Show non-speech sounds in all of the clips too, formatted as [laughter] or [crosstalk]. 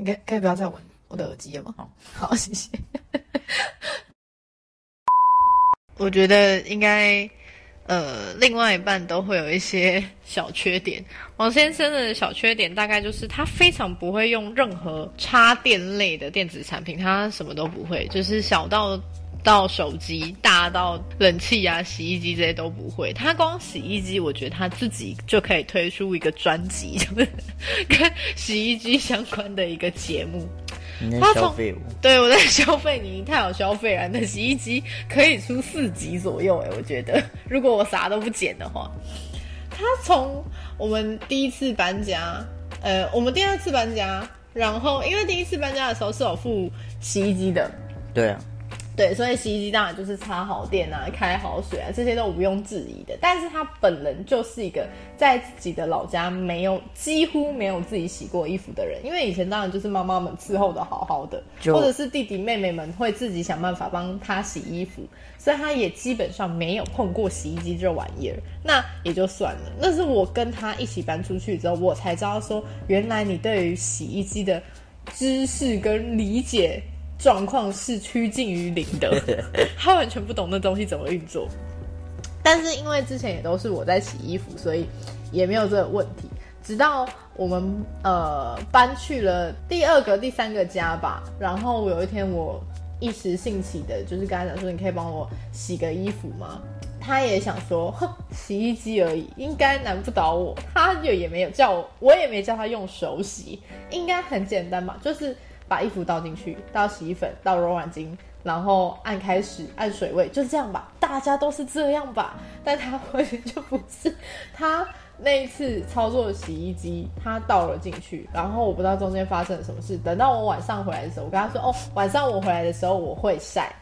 你可以可以不要再闻我的耳机了吗？好，好，谢谢。[laughs] 我觉得应该，呃，另外一半都会有一些小缺点。王先生的小缺点大概就是他非常不会用任何插电类的电子产品，他什么都不会，就是小到到手机，大到冷气啊、洗衣机这些都不会。他光洗衣机，我觉得他自己就可以推出一个专辑，[laughs] 就是跟洗衣机相关的一个节目。你在他从消费我，对，我在消费你，太有消费了。那洗衣机可以出四集左右，哎，我觉得，如果我啥都不剪的话，他从我们第一次搬家，呃，我们第二次搬家，然后因为第一次搬家的时候是有付洗衣机的，对啊，对，所以洗衣机当然就是插好电啊、开好水啊，这些都毋庸置疑的。但是他本人就是一个在自己的老家没有几乎没有自己洗过衣服的人，因为以前当然就是妈妈们伺候的好好的，或者是弟弟妹妹们会自己想办法帮他洗衣服，所以他也基本上没有碰过洗衣机这玩意儿。那也就算了，那是我跟他一起搬出去之后，我才知道说，原来你对于洗衣机的知识跟理解状况是趋近于零的，[laughs] 他完全不懂那东西怎么运作。但是因为之前也都是我在洗衣服，所以也没有这个问题。直到我们呃搬去了第二个、第三个家吧，然后有一天我一时兴起的，就是跟他讲说：“你可以帮我洗个衣服吗？”他也想说，哼，洗衣机而已，应该难不倒我。他就也没有叫我，我也没叫他用手洗，应该很简单吧？就是把衣服倒进去，倒洗衣粉，倒柔软巾，然后按开始，按水位，就是这样吧。大家都是这样吧？但他完全就不是。他那一次操作洗衣机，他倒了进去，然后我不知道中间发生了什么事。等到我晚上回来的时候，我跟他说：“哦，晚上我回来的时候我会晒。”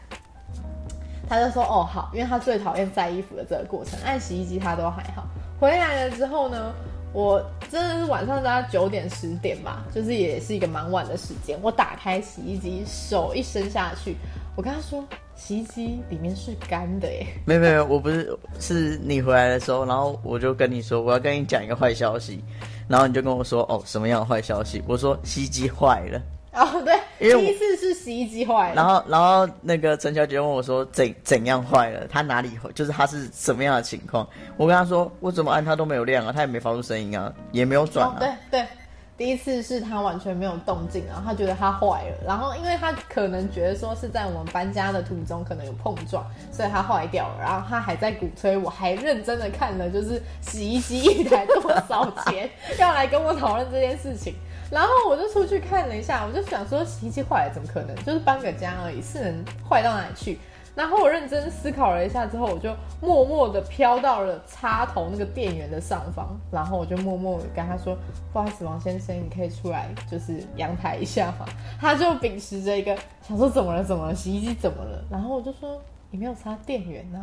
他就说：“哦，好，因为他最讨厌晒衣服的这个过程，按洗衣机他都还好。回来了之后呢，我真的是晚上大概九点十点吧，就是也是一个蛮晚的时间。我打开洗衣机，手一伸下去，我跟他说，洗衣机里面是干的耶。没有没有，我不是是你回来的时候，然后我就跟你说我要跟你讲一个坏消息，然后你就跟我说哦什么样的坏消息？我说洗衣机坏了，哦，对，因为第一次是洗衣机坏了，然后然后那个陈小姐问我说怎怎样坏了？她哪里坏？就是她是什么样的情况？我跟她说我怎么按它都没有亮啊，它也没发出声音啊，也没有转哦啊。，对对，第一次是她完全没有动静，然后她觉得它坏了，然后因为她可能觉得说是在我们搬家的途中可能有碰撞，所以它坏掉了，然后她还在鼓吹，我还认真的看了就是洗衣机一台多少钱，[laughs] 要来跟我讨论这件事情。然后我就出去看了一下，我就想说洗衣机坏了怎么可能？就是搬个家而已，是能坏到哪里去？然后我认真思考了一下之后，我就默默的飘到了插头那个电源的上方，然后我就默默跟他说：“不好意思，王先生，你可以出来，就是阳台一下嘛。”他就秉持着一个想说怎么了怎么了，洗衣机怎么了？然后我就说：“你没有插电源呐、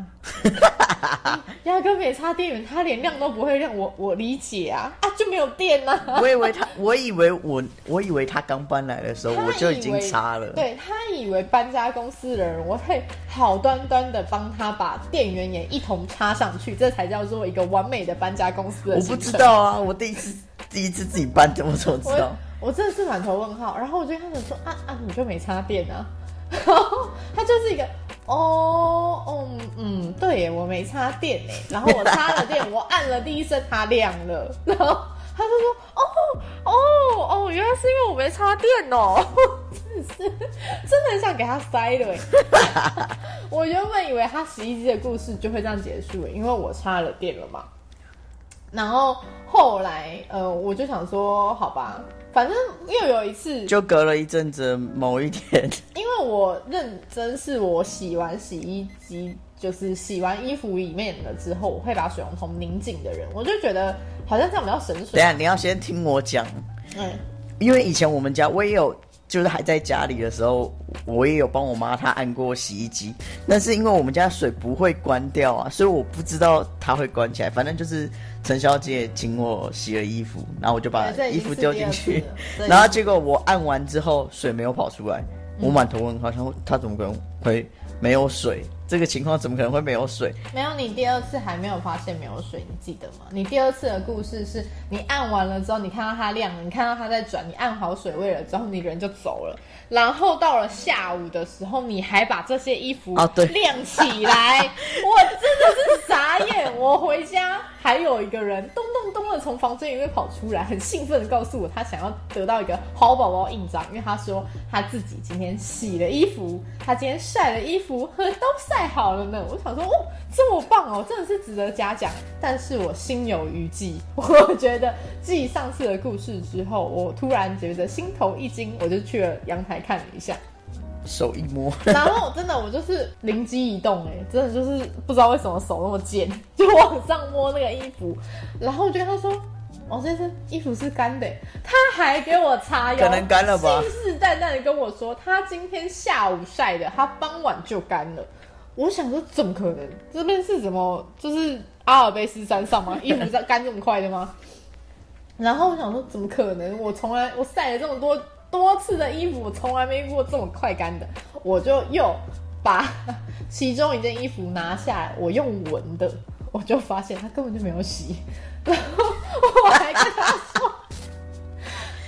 啊，[laughs] 压根没插电源，它连亮都不会亮。我我理解啊，啊就没有电呐、啊。[laughs] ”我以为他，我以为我，我以为他刚搬来的时候我就已经插了。对他以为搬家公司的人，我会好端端的帮他把电源也一同插上去，这才叫做一个完美的搬家公司的我不知道啊，我第一次第一次自己搬，我怎么知道我？我真的是满头问号，然后我就跟他说啊啊，你就没插电啊？然后他就是一个哦哦嗯，对耶，我没插电哎，[laughs] 然后我插了电，我按了第一声，它亮了，然后他就说哦哦哦，原来是因为我没插电哦，真的是真的很想给他塞了哎。我原本以为他洗衣机的故事就会这样结束了，因为我插了电了嘛。然后后来，呃，我就想说，好吧，反正又有一次，就隔了一阵子，某一天，[laughs] 因为我认真是我洗完洗衣机，就是洗完衣服里面了之后，我会把水龙头拧紧的人，我就觉得好像这样比较省水。等下你要先听我讲，嗯，因为以前我们家我也有，就是还在家里的时候，我也有帮我妈她按过洗衣机，但是因为我们家水不会关掉啊，所以我不知道它会关起来。反正就是陈小姐请我洗了衣服，然后我就把衣服丢进去 [laughs] 然后结果我按完之后水没有跑出来，我满头问号，想说她怎么可能会没有水？这个情况怎么可能会没有水？没有，你第二次还没有发现没有水，你记得吗？你第二次的故事是你按完了之后，你看到它亮了，你看到它在转，你按好水位了之后，你人就走了。然后到了下午的时候，你还把这些衣服啊对晾起来，[laughs] 我真的是傻眼。我回家还有一个人咚咚咚的从房间里面跑出来，很兴奋的告诉我，他想要得到一个好宝宝印章，因为他说他自己今天洗了衣服，他今天晒了衣服，和都晒好了呢。我想说，哦，这么棒哦，真的是值得嘉奖。但是我心有余悸，[laughs] 我觉得继上次的故事之后，我突然觉得心头一惊，我就去了阳台看了一下。手一摸，[laughs] 然后真的我就是灵机一动、哎，真的就是不知道为什么手那么贱，[laughs] 就往上摸那个衣服，然后我就跟他说：“王先生，衣服是干的。”他还给我擦油，可能干了吧信誓旦旦的跟我说，他今天下午晒的，他傍晚就干了。我想说，怎么可能？[laughs] 这边是什么？就是阿尔卑斯山上吗？[laughs] 衣服在干这么快的吗？然后我想说，怎么可能？我从来我晒了这么多多次的衣服，我从来没遇过这么快干的。我就又把其中一件衣服拿下来，我用闻的，我就发现它根本就没有洗。然后我还跟他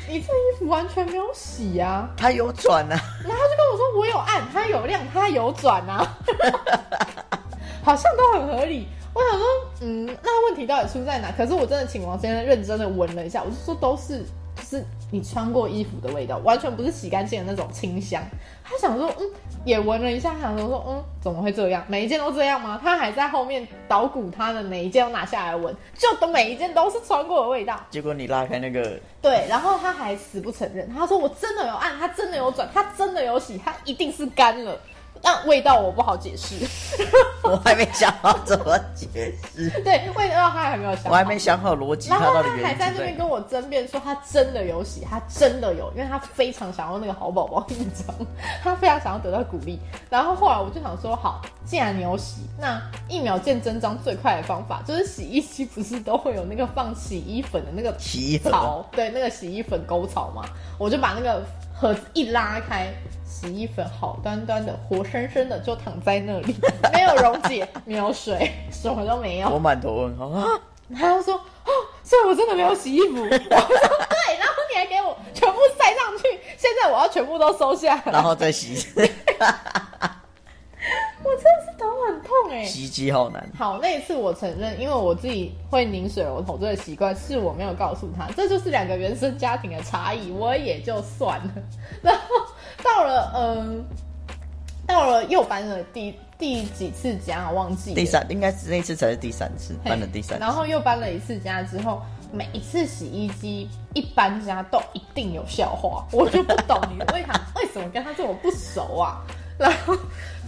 说：“你这衣服完全没有洗啊它有转啊，！”然后他就跟我说：“我有按，它有亮，它有转啊，[laughs] 好像都很合理。”我想说，嗯，那问题到底出在哪？可是我真的请王先生认真的闻了一下，我就说都是就是你穿过衣服的味道，完全不是洗干净的那种清香。他想说，嗯，也闻了一下，想说说，嗯，怎么会这样？每一件都这样吗？他还在后面捣鼓他的每一件都拿下来闻，就都每一件都是穿过的味道。结果你拉开那个，对，然后他还死不承认，他说我真的有按，他真的有转，他真的有洗，他一定是干了。但味道我不好解释，我还没想好怎么解释，对味道他还没有想好，我还没想好逻辑，然后他还在在那边跟我争辩说他真的有洗，他真的有，因为他非常想要那个好宝宝印章，[laughs] 他非常想要得到鼓励。然后后来我就想说，好，既然你有洗，那一秒见真章最快的方法就是洗衣机不是都会有那个放洗衣粉的那个洗衣槽，对，那个洗衣粉沟槽嘛，我就把那个盒子一拉开。洗衣粉好端端的、活生生的就躺在那里，没有溶解，没有水，什么都没有。我满头问号啊，他就说：“哦，所以我真的没有洗衣服。[laughs] ”我说：“对。”然后你还给我全部塞上去，现在我要全部都收下。然后再洗，[laughs] 哎、洗衣机好难，好，那一次我承认，因为我自己会拧水龙头这个习惯，是我没有告诉他，这就是两个原生家庭的差异，我也就算了。[laughs] 然后到了嗯，到了又搬了第第几次家，我忘记了第三应该是那次才是第三次，搬了第三次然，后又搬了一次家之后，每一次洗衣机一搬家都一定有笑话，我就不懂你为啥 [laughs] 为什么跟他这么不熟啊？[laughs] 然后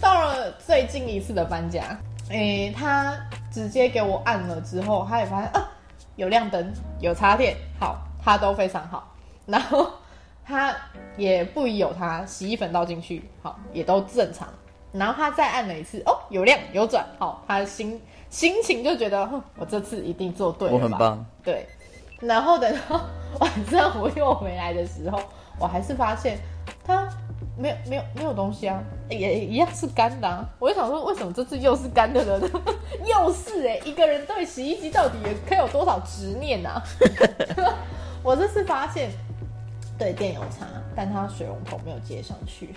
到了最近一次的搬家，诶，他直接给我按了之后，他也发现啊有亮灯，有插电，好，他都非常好，然后他也不疑有他，洗衣粉倒进去，好，也都正常。然后他再按了一次，哦，有亮有转，好，他的心心情就觉得，哼，我这次一定做对了我很棒，对。然后等到晚上我又回来的时候，我还是发现它没有没有没有东西啊，也一样是干的啊。我就想说，为什么这次又是干的了呢？[laughs] 又是哎、一个人对洗衣机到底也可以有多少执念啊？[laughs] 我这次发现，对电有差，但他水龙头没有接上去。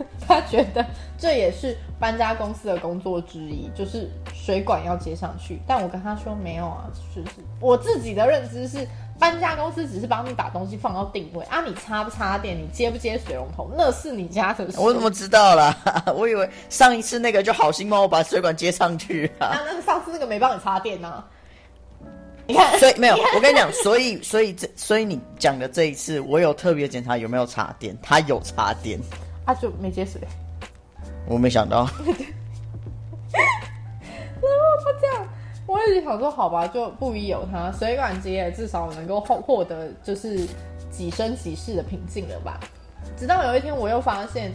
[laughs] 他觉得这也是搬家公司的工作之一，就是水管要接上去。但我跟他说没有啊，就是我自己的认知是，搬家公司只是帮你把东西放到定位啊，你插不插电，你接不接水龙头，那是你家的事。我怎么知道啦？[laughs] 我以为上一次那个就好心帮我把水管接上去啊？啊，那个上次那个没帮你插电呢、[laughs] 你看，所以没有，我跟你讲，所以所以这所以你讲的这一次，我有特别检查有没有插电，他有插电，啊、就没接水。我没想到，[laughs] 我一直想说，好吧，就不疑有他，水管接，至少能够获获得就是几生几世的平静了吧。直到有一天，我又发现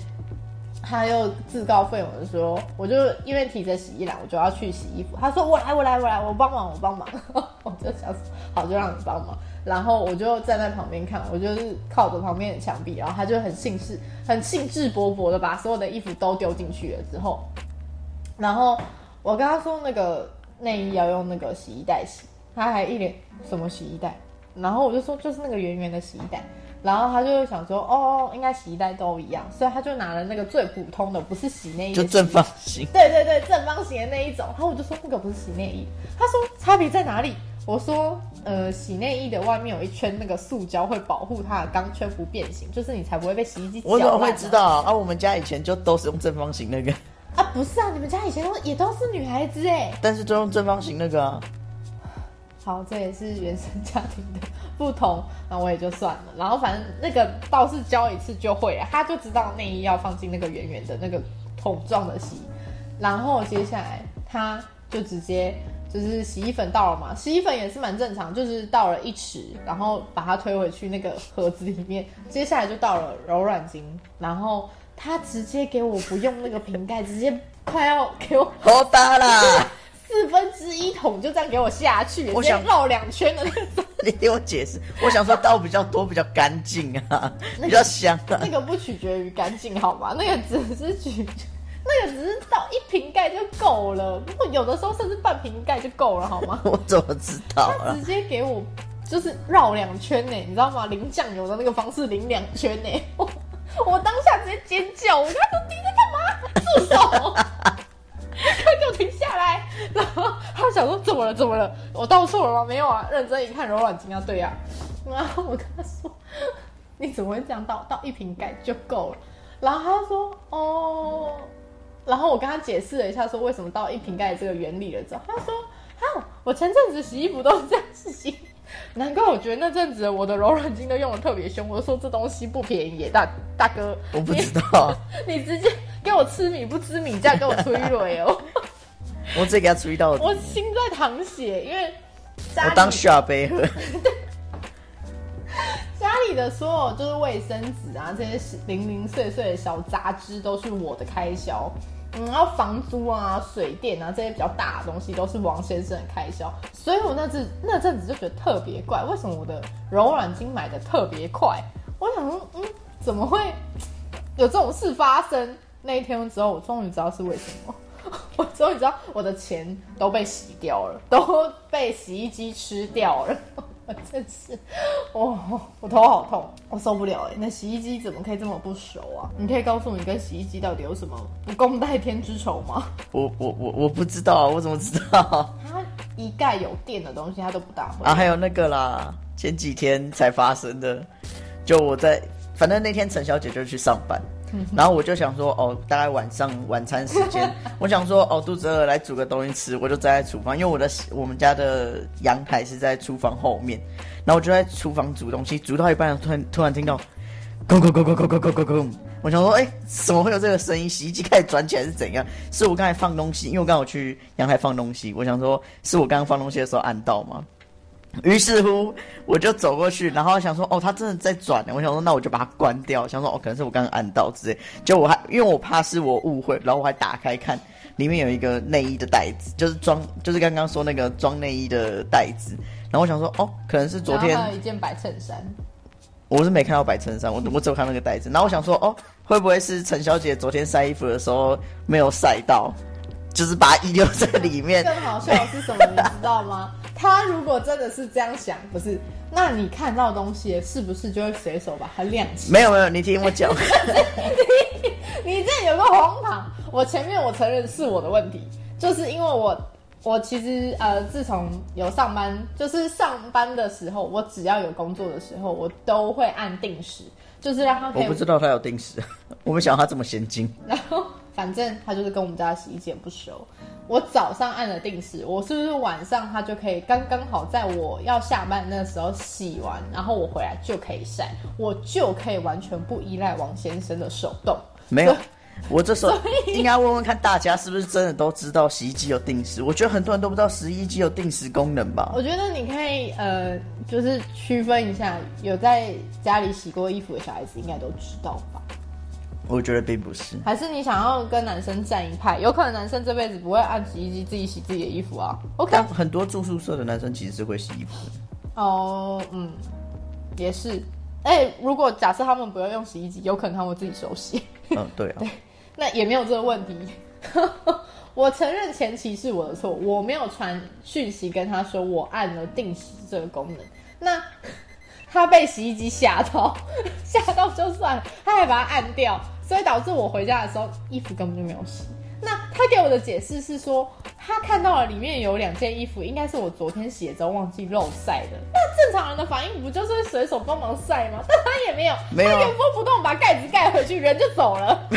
他又自告奋勇的说，我就因为提着洗衣篮，我就要去洗衣服。他说我来，我来，我来，我帮忙，我帮忙。[laughs] 我就想，好，就让你帮忙。然后我就站在旁边看，我就是靠着旁边的墙壁，然后他就很兴致、很兴致勃勃的把所有的衣服都丢进去了之后。然后我跟他说那个内衣要用那个洗衣袋洗，他还一脸什么洗衣袋，然后我就说就是那个圆圆的洗衣袋，然后他就想说哦，应该洗衣袋都一样，所以他就拿了那个最普通的，不是洗内衣就正方形。对对对，正方形的那一种。然后我就说那个不是洗内衣，他说差别在哪里？我说呃，洗内衣的外面有一圈那个塑胶会保护它的钢圈不变形，就是你才不会被洗衣机我怎么会知道啊？我们家以前就都是用正方形那个，啊？不是啊，你们家以前都也都是女孩子哎。但是都用正方形那个啊。好，这也是原生家庭的 [laughs] 不同，那我也就算了。然后反正那个倒是教一次就会了，他就知道内衣要放进那个圆圆的那个桶状的洗，然后接下来他就直接就是洗衣粉倒了嘛，洗衣粉也是蛮正常，就是倒了一匙，然后把它推回去那个盒子里面，接下来就到了柔软巾，然后他直接给我不用那个瓶盖，直接快要给我喝大啦！四分之一桶就这样给我下去，我想绕两圈的那种。你听我解释，我想说倒比较多，比较干净啊，[laughs] 比较香啊那。个不取决于干净，好吗？那个只是取，那个只是倒一瓶盖就够了，不过有的时候甚至半瓶盖就够了，好吗？[laughs] 我怎么知道啊他直？接给我就是绕两圈呢，你知道吗？淋酱油的那个方式淋两圈呢，我当下直接尖叫，我跟他说你在干嘛？住手！快给我停下来！然后他想说怎么了？怎么了？我倒错了吗？没有啊，认真一看柔软巾啊，对呀、然后我跟他说 [laughs] 你怎么会这样倒？倒一瓶盖就够了。然后他说哦，然后我跟他解释了一下，说为什么倒一瓶盖这个原理了之后，他说啊，我前阵子洗衣服都是这样洗，难怪我觉得那阵子我的柔软巾都用的特别凶。我说这东西不便宜耶，大大哥，我不知道，你，[laughs] 你直接给我吃米不吃米，这样给我催泪哦，[laughs] 我直接给他注意到，我心在淌血，因为我当下杯喝。[laughs] 家里的所有就是卫生纸啊，这些零零碎碎的小杂支都是我的开销。然后房租啊、水电啊这些比较大的东西都是王先生的开销，所以我那阵那阵子就觉得特别怪，为什么我的柔软巾买的特别快？我想说，嗯，怎么会有这种事发生？那一天之后，我终于知道是为什么。[laughs] 我终于知道我的钱都被洗掉了，都被洗衣机吃掉了。我真是，哇，我头好痛，我受不了哎！那洗衣机怎么可以这么不熟啊？你可以告诉我你跟洗衣机到底有什么不共戴天之仇吗？[laughs] 我我我我不知道啊，我怎么知道 [laughs] 它一概有电的东西，它都不大会。啊？还有那个啦，前几天才发生的，就我在，反正那天陈小姐就去上班，然后我就想说，哦，大概晚上晚餐时间，[laughs] 我想说，哦，肚子饿，来煮个东西吃，我就站在厨房，因为我的我们家的阳台是在厨房后面，然后我就在厨房煮东西，煮到一半，突然突然听到，咕咕咕咕咕咕咕咕咕，我想说，哎、怎么会有这个声音？洗衣机开始转起来是怎样？是我刚才放东西，因为我刚好去阳台放东西，我想说，是我刚刚放东西的时候按到吗？于是乎，我就走过去，然后想说，哦，他真的在转呢。我想说，那我就把它关掉。想说，哦，可能是我刚刚按到之类。就我还因为我怕是我误会，然后我还打开看，里面有一个内衣的袋子，就是装，就是刚刚说那个装内衣的袋子。然后我想说，哦，可能是昨天然后还有一件白衬衫，我是没看到白衬衫，我我只有看那个袋子。然后我想说，哦，会不会是陈小姐昨天晒衣服的时候没有晒到，就是把它遗留在里面？更好笑的是什么？你知道吗？他如果真的是这样想，不是，那你看到东西是不是就会随手把它亮起来？没有没有，你听我讲。[laughs] 你这有个荒唐。我前面我承认是我的问题，就是因为我我其实呃，自从有上班，就是上班的时候，我只要有工作的时候，我都会按定时，就是让他可以我不知道他有定时，[laughs] 我没想到他这么先进。然后反正他就是跟我们家的洗衣机很不熟。我早上按了定时，我是不是晚上他就可以刚刚好在我要下班那时候洗完，然后我回来就可以晒，我就可以完全不依赖王先生的手动。没有，我这时候应该问问看大家是不是真的都知道洗衣机有定时？我觉得很多人都不知道洗衣机有定时功能吧。我觉得你可以呃，就是区分一下，有在家里洗过衣服的小孩子应该都知道吧？我觉得并不是。还是你想要跟男生站一派？有可能男生这辈子不会按洗衣机自己洗自己的衣服啊。OK，但很多住宿舍的男生其实是会洗衣服的。哦，嗯，也是。哎、如果假设他们不要用洗衣机，有可能他们会自己手洗，嗯，对啊。[laughs] 那也没有这个问题。[laughs] 我承认前期是我的错，我没有传讯息跟他说我按了定时这个功能。那 [laughs] 他被洗衣机吓到，[laughs] 吓到就算了，他还把它按掉，所以导致我回家的时候衣服根本就没有洗。那他给我的解释是说，他看到了里面有两件衣服，应该是我昨天洗的时候忘记漏晒的。那正常人的反应不就是随手帮忙晒吗？但他也没有，没有他原封不动把盖子盖回去，人就走了。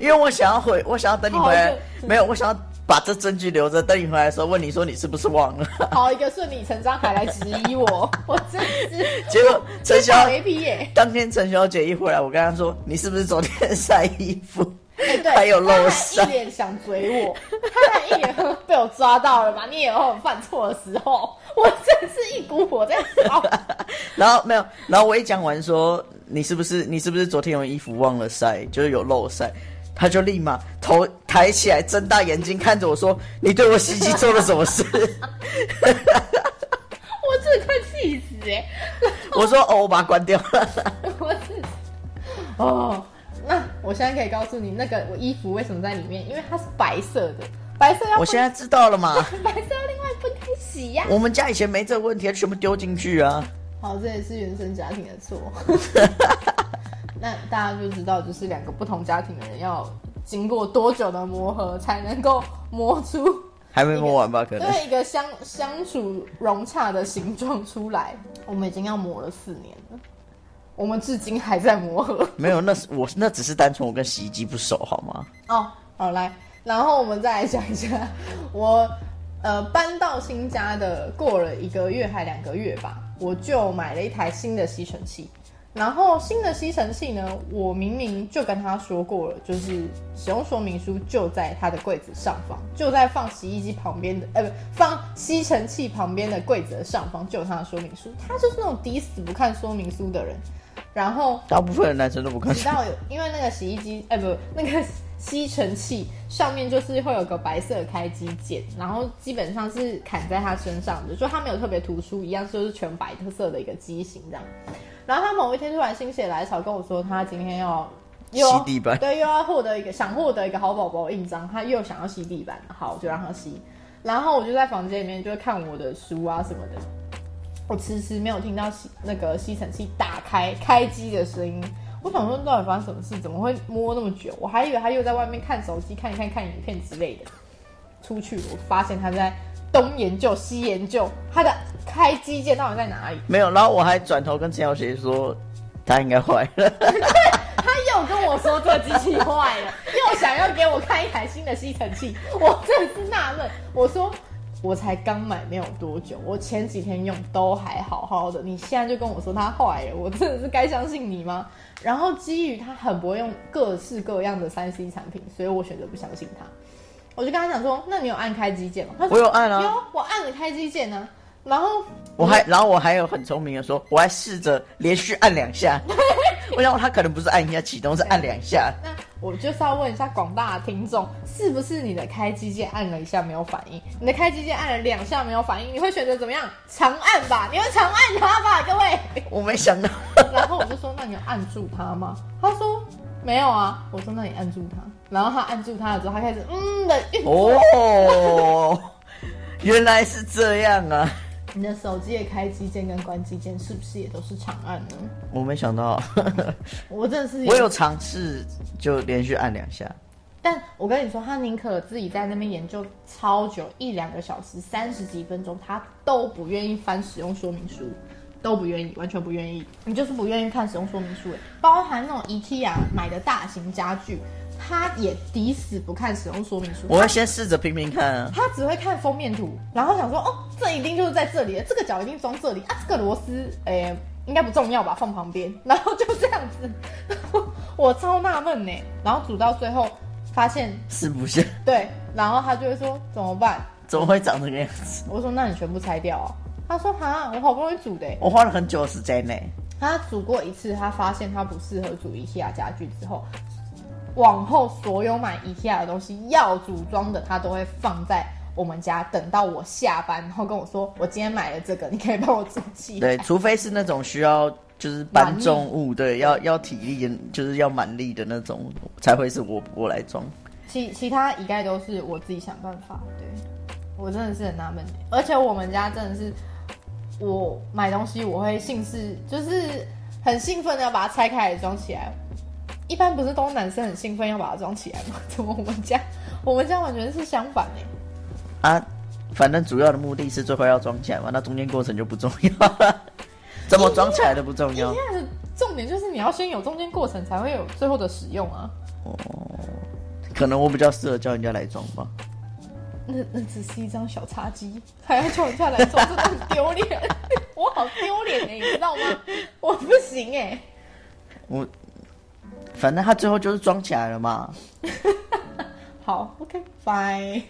因为我想要回，我想要等你回来，没有，我想要把这证据留着，等你回来的时候问你说你是不是忘了。[laughs] 好一个顺理成章还来质疑我，[laughs] 我真是 [laughs] 结果陈小小 A P 耶！当天陈小姐一回来，我跟她说你是不是昨天晒衣服？哎，对，还有漏他晒一脸想追我，他还一脸被我抓到了嘛？你也有犯错的时候，我真是一股火在烧。然后没有，然后我一讲完说你是不是你是不是昨天有衣服忘了晒，就是有漏晒，他就立马头抬起来，睁大眼睛看着我说：“你对我洗衣机做了什么事 [laughs] 我真的快气死哎？[laughs] ”我说：“哦，我把它关掉了。[laughs] 我是哦，那我现在可以告诉你，那个我衣服为什么在里面，因为它是白色的，白色要”我现在知道了嘛，白色要另外分开洗呀、我们家以前没这个问题，全部丢进去啊。好，这也是原生家庭的错。那大家就知道，就是两个不同家庭的人要经过多久的磨合，才能够磨出还没磨完吧？可能对一个相 [laughs] 相处融洽的形状出来。我们已经要磨了四年了，我们至今还在磨合。没有，那是我那只是单纯我跟洗衣机不熟，好吗？哦，好来，然后我们再来讲一下，我呃搬到新家的过了一个月还两个月吧，我就买了一台新的吸尘器。然后新的吸尘器呢，我明明就跟他说过了，就是使用说明书就在他的柜子上方，就在放洗衣机旁边的，呃，不，放吸尘器旁边的柜子的上方就有他的说明书。他就是那种抵死不看说明书的人。然后大部分的男生都不看直到有，因为那个洗衣机，哎、不，那个吸尘器上面就是会有个白色的开机键，然后基本上是砍在他身上的，就他没有特别突出，一样就是全白特色的一个机型这样。然后他某一天突然心血来潮跟我说，他今天要又吸地板对，又要获得一个想获得一个好宝宝印章，他又想要吸地板，好，我就让他吸。然后我就在房间里面就会看我的书啊什么的，我迟迟没有听到吸那个吸尘器打开开机的声音。我想说到底发生什么事？怎么会摸那么久？我还以为他又在外面看手机、看一看、看影片之类的。出去，我发现他在东研究西研究，他的开机键到底在哪里？没有，然后我还转头跟陈小姐说，他应该坏了。他又跟我说这个机器坏了，又想要给我看一台新的吸尘器，我真的是纳闷。我说我才刚买没有多久，我前几天用都还好好的，你现在就跟我说它坏了，我真的是该相信你吗？然后基于他很不会用各式各样的三 C 产品，所以我选择不相信他。我就跟他讲说，那你有按开机键吗？他说我有按啊有，我按了开机键呢、然后我还，然后我还有很聪明的说，我还试着连续按两下。[laughs] 我想他可能不是按一下启动，是按两下。[laughs] 那我就是要问一下广大的听众，是不是你的开机键按了一下没有反应？你的开机键按了两下没有反应，你会选择怎么样？长按吧，你会长按它吧，各位。我没想到，然后我就说，那你有按住它吗？他说没有啊。我说那你按住它。然后他按住它了之后，他开始嗯的运作。哦，原来是这样啊！你的手机的开机键跟关机键是不是也都是长按呢？我没想到，[laughs] 我真的是我有尝试就连续按两下。但我跟你说，他宁可自己在那边研究超久，一两个小时、三十几分钟，他都不愿意翻使用说明书，都不愿意，完全不愿意。你就是不愿意看使用说明书，哎包含那种 IKEA 买的大型家具，他也抵死不看使用说明书。我会先试着拼拼看啊。他只会看封面图，然后想说，哦，这一定就是在这里，这个角一定装这里啊，这个螺丝，诶、应该不重要吧，放旁边，然后就这样子，然 [laughs] 后我超纳闷呢，然后煮到最后发现是不是？对，然后他就会说怎么办？怎么会长这个样子？我说那你全部拆掉啊。他说哈，我好不容易煮的欸，我花了很久的时间呢。他煮过一次，他发现他不适合煮 IKEA 家具之后，往后所有买 IKEA 的东西要组装的，他都会放在我们家，等到我下班，然后跟我说我今天买了这个，你可以帮我煮起。[laughs] 对，除非是那种需要就是搬重物，对，要要体力，就是要蛮力的那种，才会是我我来装。其其他一概都是我自己想办法。对，我真的是很纳闷，而且我们家真的是，我买东西我会兴致，就是很兴奋的要把它拆开来装起来。一般不是都男生很兴奋要把它装起来吗？[laughs] 怎么我们家我们家完全是相反呢？啊，反正主要的目的是最后要装起来嘛，那中间过程就不重要了。[laughs] 怎么装起来都不重要。的重点就是你要先有中间过程，才会有最后的使用啊。哦，可能我比较适合叫人家来装吧。那那只是一张小茶几，还要叫人家来做，真的很丢脸。我好丢脸哎，你知道吗？[laughs] 我不行哎。我反正他最后就是装起来了嘛。[laughs] 好，OK，Bye。